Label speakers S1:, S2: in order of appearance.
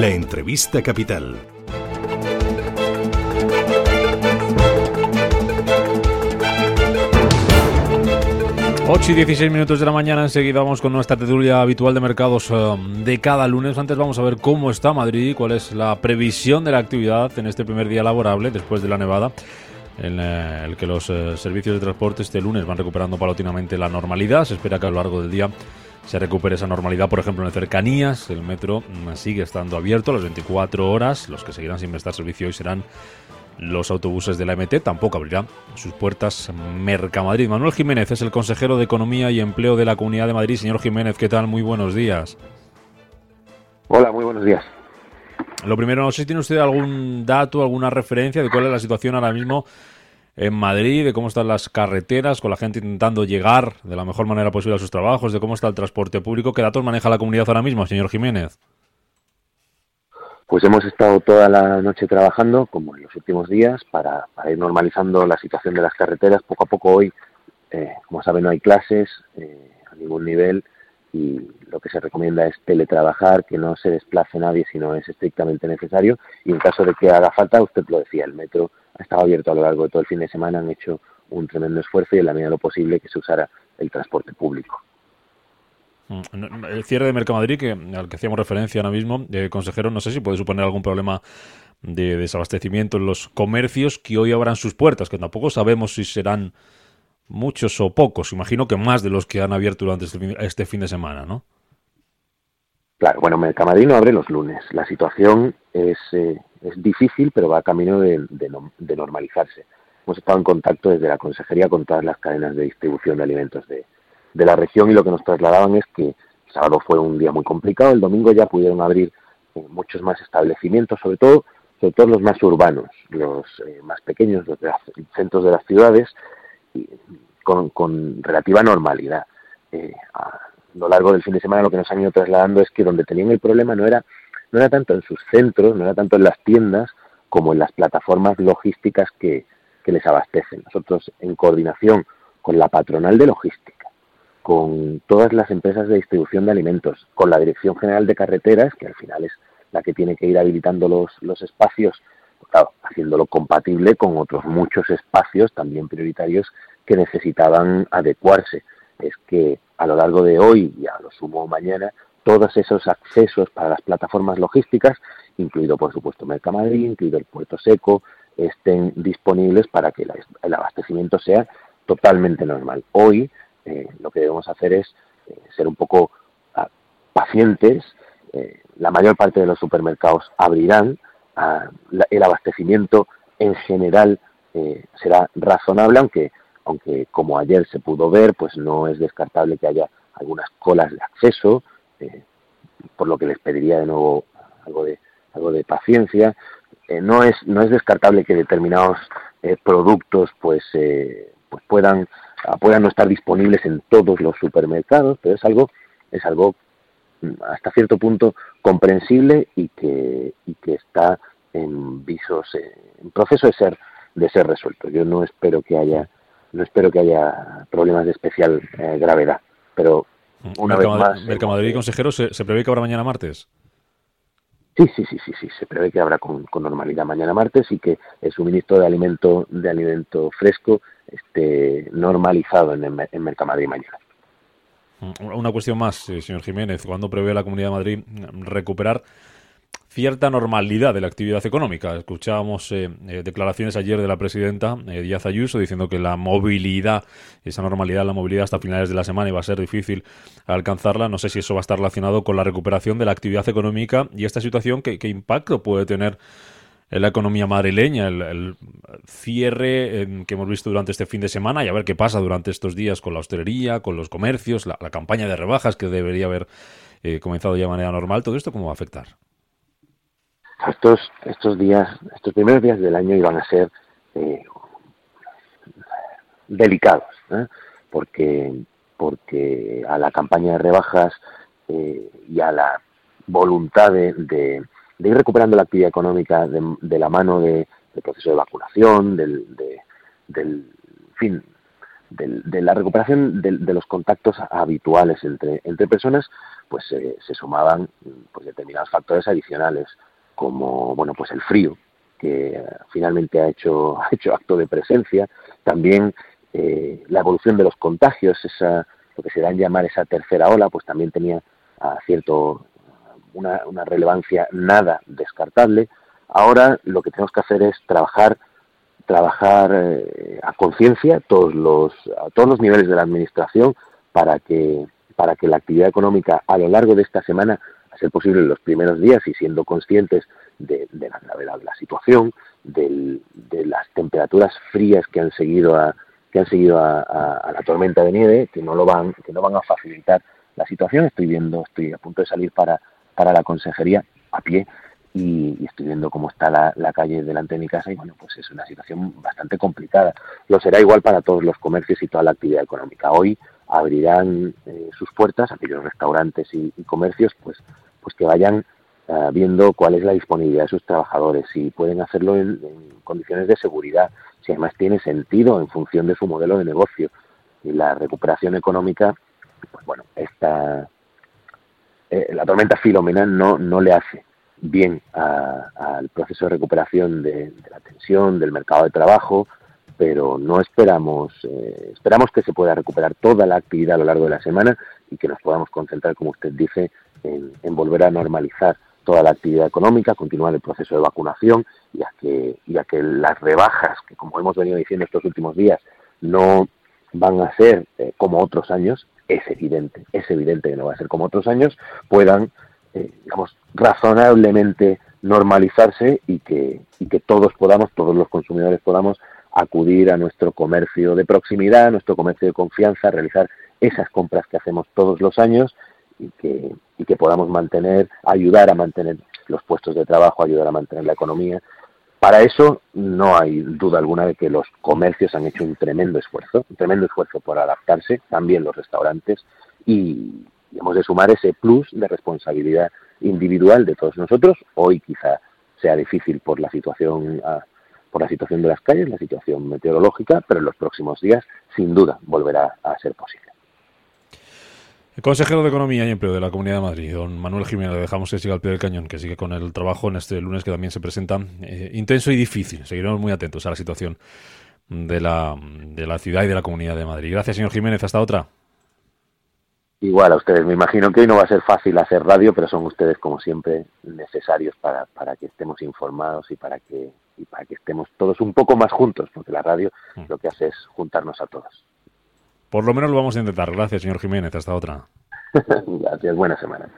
S1: La entrevista capital.
S2: 8 y 16 minutos de la mañana, enseguida vamos con nuestra tertulia habitual de mercados eh, de cada lunes. Antes vamos a ver cómo está Madrid, cuál es la previsión de la actividad en este primer día laborable después de la nevada, en eh, el que los eh, servicios de transporte este lunes van recuperando paulatinamente la normalidad. Se espera que a lo largo del día se recupere esa normalidad, por ejemplo, en cercanías. El metro mm, sigue estando abierto a las 24 horas. Los que seguirán sin prestar servicio hoy serán los autobuses de la MT tampoco abrirán sus puertas Mercamadrid. Manuel Jiménez es el consejero de Economía y Empleo de la Comunidad de Madrid. Señor Jiménez, ¿qué tal? Muy buenos días.
S3: Hola, muy buenos días.
S2: Lo primero, no sé si tiene usted algún dato, alguna referencia de cuál es la situación ahora mismo en Madrid, de cómo están las carreteras, con la gente intentando llegar de la mejor manera posible a sus trabajos, de cómo está el transporte público. ¿Qué datos maneja la comunidad ahora mismo, señor Jiménez?
S3: Pues hemos estado toda la noche trabajando, como en los últimos días, para, ir normalizando la situación de las carreteras. Poco a poco hoy, eh, como saben, no hay clases eh, a ningún nivel y lo que se recomienda es teletrabajar, que no se desplace nadie si no es estrictamente necesario. Y en caso de que haga falta, usted lo decía, el metro ha estado abierto a lo largo de todo el fin de semana, han hecho un tremendo esfuerzo y en la medida de lo posible que se usara el transporte público.
S2: Mm, el cierre de Mercamadrid, que, al que hacíamos referencia ahora mismo, eh, consejero, no sé si puede suponer algún problema de desabastecimiento en los comercios que hoy abran sus puertas, que tampoco sabemos si serán muchos o pocos. Imagino que más de los que han abierto durante este fin, este de semana, ¿no?
S3: Claro, bueno, Mercamadrid no abre los lunes. La situación es, eh, es difícil, pero va a camino de, de normalizarse. Hemos estado en contacto desde la consejería con todas las cadenas de distribución de alimentos de, de la región y lo que nos trasladaban es que el sábado fue un día muy complicado, el domingo ya pudieron abrir eh, muchos más establecimientos, sobre todo, sobre todo los más urbanos, los eh, más pequeños, los de centros de las ciudades, con, relativa normalidad. Eh, a lo largo del fin de semana lo que nos han ido trasladando es que donde tenían el problema no era, no era tanto en sus centros, no era tanto en las tiendas, como en las plataformas logísticas que, que les abastecen. Nosotros, en coordinación con la patronal de logística, con todas las empresas de distribución de alimentos, con la Dirección General de Carreteras, que al final es la que tiene que ir habilitando los, los espacios, pues haciéndolo compatible con otros muchos espacios también prioritarios que necesitaban adecuarse. Es que a lo largo de hoy y a lo sumo mañana, todos esos accesos para las plataformas logísticas, incluido por supuesto Mercamadrid, incluido el Puerto Seco, estén disponibles para que el abastecimiento sea totalmente normal. Hoy eh, lo que debemos hacer es eh, ser un poco ah, pacientes. Eh, la mayor parte de los supermercados abrirán. Ah, el abastecimiento en general será razonable, aunque, aunque como ayer se pudo ver, pues no es descartable que haya algunas colas de acceso, por lo que les pediría de nuevo algo de, algo de paciencia. no, es, no es descartable que determinados productos pues, pues puedan puedan no estar disponibles en todos los supermercados, pero es algo, es algo hasta cierto punto comprensible y que, y que está en visos, eh, en proceso de ser, de ser resuelto. Yo no espero que haya, no espero que haya problemas de especial eh, gravedad, pero una vez más.
S2: Mercamadrid, consejero, ¿se, ¿se prevé que habrá mañana martes?
S3: Sí, sí, sí, sí, sí, se prevé que habrá con, con, normalidad mañana martes y que el suministro de alimento, de alimento fresco esté normalizado en, en Mercamadrid mañana.
S2: Una cuestión más, eh, señor Jiménez. ¿Cuándo prevé la Comunidad de Madrid recuperar cierta normalidad de la actividad económica. Escuchábamos eh, eh, declaraciones ayer de la presidenta Díaz Ayuso diciendo que la movilidad, esa normalidad, la movilidad hasta finales de la semana iba a ser difícil alcanzarla. No sé si eso va a estar relacionado con la recuperación de la actividad económica y esta situación, ¿qué, qué impacto puede tener en la economía madrileña, el, cierre que hemos visto durante este fin de semana y a ver qué pasa durante estos días con la hostelería, con los comercios, la, campaña de rebajas que debería haber eh, comenzado ya de manera normal, todo esto cómo va a afectar.
S3: Estos, estos días, estos primeros días del año iban a ser eh, delicados, ¿eh? porque porque a la campaña de rebajas y a la voluntad de ir recuperando la actividad económica de, la mano de, del proceso de vacunación, del, del fin, de, la recuperación de, los contactos habituales entre, entre personas, pues se sumaban pues, determinados factores adicionales, como bueno pues el frío, que finalmente ha hecho, ha hecho acto de presencia, también eh, la evolución de los contagios, esa, lo que se da en llamar esa tercera ola, pues también tenía a cierto una, una relevancia nada descartable. Ahora lo que tenemos que hacer es trabajar trabajar eh, a conciencia todos los a todos los niveles de la administración para que para que la actividad económica a lo largo de esta semana a ser posible en los primeros días y siendo conscientes de, la gravedad de la situación de las temperaturas frías que han seguido a que han seguido a, la tormenta de nieve que no lo van que no van a facilitar la situación estoy viendo estoy a punto de salir para para la consejería a pie y, estoy viendo cómo está la, calle delante de mi casa y bueno, pues es una situación bastante complicada. Lo será igual para todos los comercios y toda la actividad económica. Hoy abrirán eh, sus puertas aquellos restaurantes y, comercios pues, pues que vayan ah, viendo cuál es la disponibilidad de sus trabajadores, si pueden hacerlo en, condiciones de seguridad, si además tiene sentido en función de su modelo de negocio. Y la recuperación económica, pues bueno, esta, eh, la tormenta Filomena no, no le hace bien al proceso de recuperación de, la tensión, del mercado de trabajo, pero no esperamos, eh, esperamos que se pueda recuperar toda la actividad a lo largo de la semana y que nos podamos concentrar, como usted dice, en, volver a normalizar toda la actividad económica, continuar el proceso de vacunación y a que, y a que las rebajas, que como hemos venido diciendo estos últimos días, no van a ser eh, como otros años, es evidente, es evidente que no va a ser como otros años, puedan eh, digamos, razonablemente normalizarse y que, y que todos podamos, todos los consumidores podamos acudir a nuestro comercio de proximidad, a nuestro comercio de confianza, realizar esas compras que hacemos todos los años y que, y que podamos mantener, ayudar a mantener los puestos de trabajo, ayudar a mantener la economía. Para eso no hay duda alguna de que los comercios han hecho un tremendo esfuerzo, un tremendo esfuerzo por adaptarse, también los restaurantes, y, hemos de sumar ese plus de responsabilidad individual de todos nosotros. Hoy quizá sea difícil por la situación ah, por la situación de las calles, la situación meteorológica, pero en los próximos días sin duda volverá a ser posible.
S2: El consejero de Economía y Empleo de la Comunidad de Madrid, don Manuel Jiménez, le dejamos que siga al pie del cañón, que sigue con el trabajo en este lunes que también se presenta eh, intenso y difícil. Seguiremos muy atentos a la situación de la, de la ciudad y de la Comunidad de Madrid. Gracias, señor Jiménez. Hasta otra.
S3: Igual a ustedes, me imagino que hoy no va a ser fácil hacer radio, pero son ustedes como siempre necesarios para, para que estemos informados y para que y para que estemos todos un poco más juntos, porque la radio mm. lo que hace es juntarnos a todos.
S2: Por lo menos lo vamos a intentar. Gracias, señor Jiménez. Hasta otra.
S3: Gracias. Buena semana.